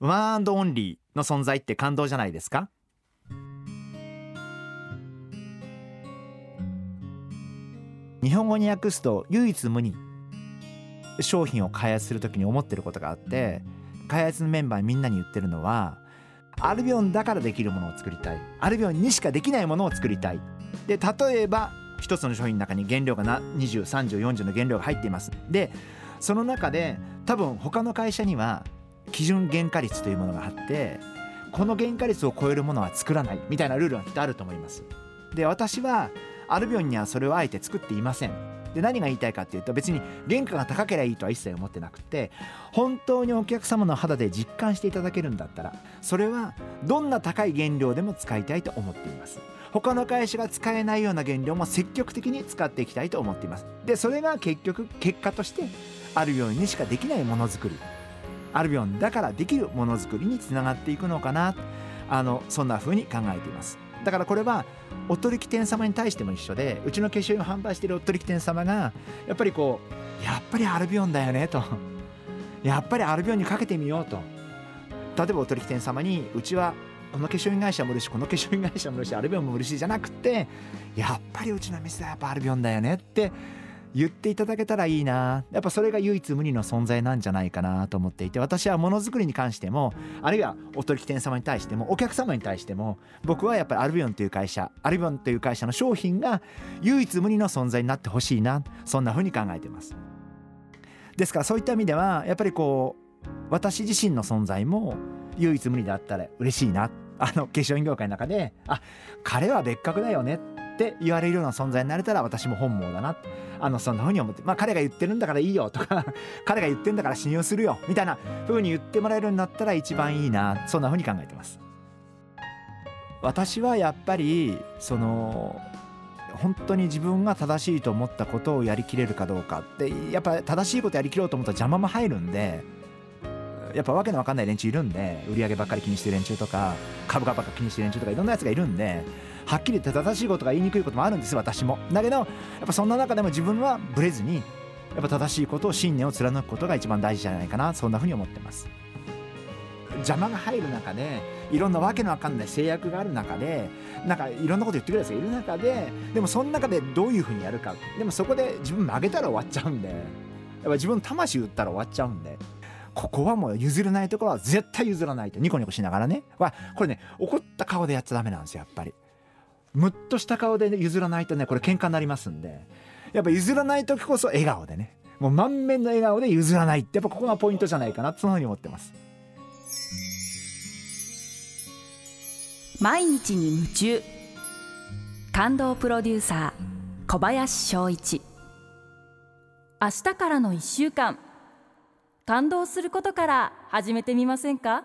ワンオンリーの存在って感動じゃないですか？日本語に訳すと唯一無二。商品を開発するときに思ってることがあって開発のメンバーみんなに言ってるのはアルビオンだからできるものを作りたい。アルビオンにしかできないものを作りたい。で例えば一つの商品の中に原料がな203040の原料が入っています。でその中で多分他の会社には基準原価率というものがあってこの原価率を超えるものは作らないみたいなルールがきっとあると思います。で私はアルビオンにはそれをあえて作っていません。で何が言いたいかっていうと別に原価が高ければいいとは一切思ってなくて本当にお客様の肌で実感していただけるんだったらそれはどんな高い原料でも使いたいと思っています。他の会社が使えないような原料も積極的に使っていきたいと思っています。でそれが結局結果としてアルビオンにしかできないものづくり。アルビオンだからできるものづくりにつながっていくのかなあのそんな風に考えています。だからこれはお取引店様に対しても一緒でうちの化粧品を販売しているお取引店様がやっぱりこうやっぱりアルビオンだよねと。やっぱりアルビオ ンにかけてみようと。例えばお取引店様にうちはこの化粧品会社も売るしこの化粧品会社も売るしアルビオンも売るしじゃなくてやっぱりうちの店はやっぱアルビオンだよねって言っていただけたらいいな。やっぱそれが唯一無二の存在なんじゃないかなと思っていて私はものづくりに関してもあるいはお取引店様に対してもお客様に対しても僕はやっぱりアルビオンという会社アルビオンという会社の商品が唯一無二の存在になってほしいなそんな風に考えてます。ですからそういった意味ではやっぱりこう私自身の存在も唯一無二だったら嬉しいな。あの化粧品業界の中であ彼は別格だよね。って言われるような存在になれたら私も本望だな。あのそんな風に思ってまあ彼が言ってるんだからいいよとか 彼が言ってんだから信用するよみたいな風に言ってもらえるんだったら一番いいなそんな風に考えてます。私はやっぱりその本当に自分が正しいと思ったことをやりきれるかどうかってやっぱ正しいことやりきろうと思ったら邪魔も入るんでやっぱわけのわかんない連中いるんで売り上げばっかり気にしてる連中とか株価ばっかり気にしてる連中とかいろんなやつがいるんではっきり言って正しいことが言いにくいこともあるんです私も。だけどやっぱそんな中でも自分はブレずにやっぱ正しいことを信念を貫くことが一番大事じゃないかなそんなふうに思ってます。邪魔が入る中でいろんなわけのわかんない制約がある中でなんかいろんなこと言ってくるやつがいる中ででもその中でどういうふうにやるか。でもそこで自分曲げたら終わっちゃうんでやっぱ自分の魂打ったら終わっちゃうんでここはもう譲れないところは絶対譲らないとニコニコしながらね。わこれね怒った顔でやっちゃダメなんですよやっぱり。ムッとした顔で譲らないとねこれ喧嘩になりますんで。やっぱ譲らない時こそ笑顔でね。もう満面の笑顔で譲らないってやっぱここがポイントじゃないかなそのふうに思ってます。毎日に夢中。感動プロデューサー小林翔一。明日からの1週間。感動することから始めてみませんか？